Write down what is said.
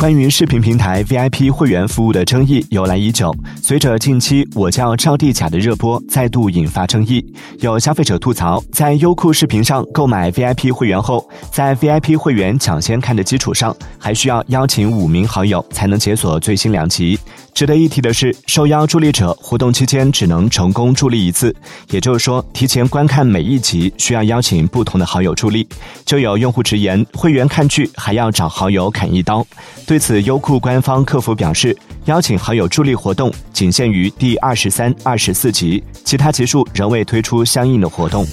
关于视频平台 VIP 会员服务的争议由来已久，随着近期“我叫赵地甲”的热播，再度引发争议。有消费者吐槽，在优酷视频上购买 VIP 会员后，在 VIP 会员抢先看的基础上，还需要邀请五名好友才能解锁最新两集。值得一提的是，受邀助力者活动期间只能成功助力一次，也就是说，提前观看每一集需要邀请不同的好友助力。就有用户直言，会员看剧还要找好友砍一刀。对此，优酷官方客服表示，邀请好友助力活动仅限于第二十三、二十四集，其他集数仍未推出相应的活动。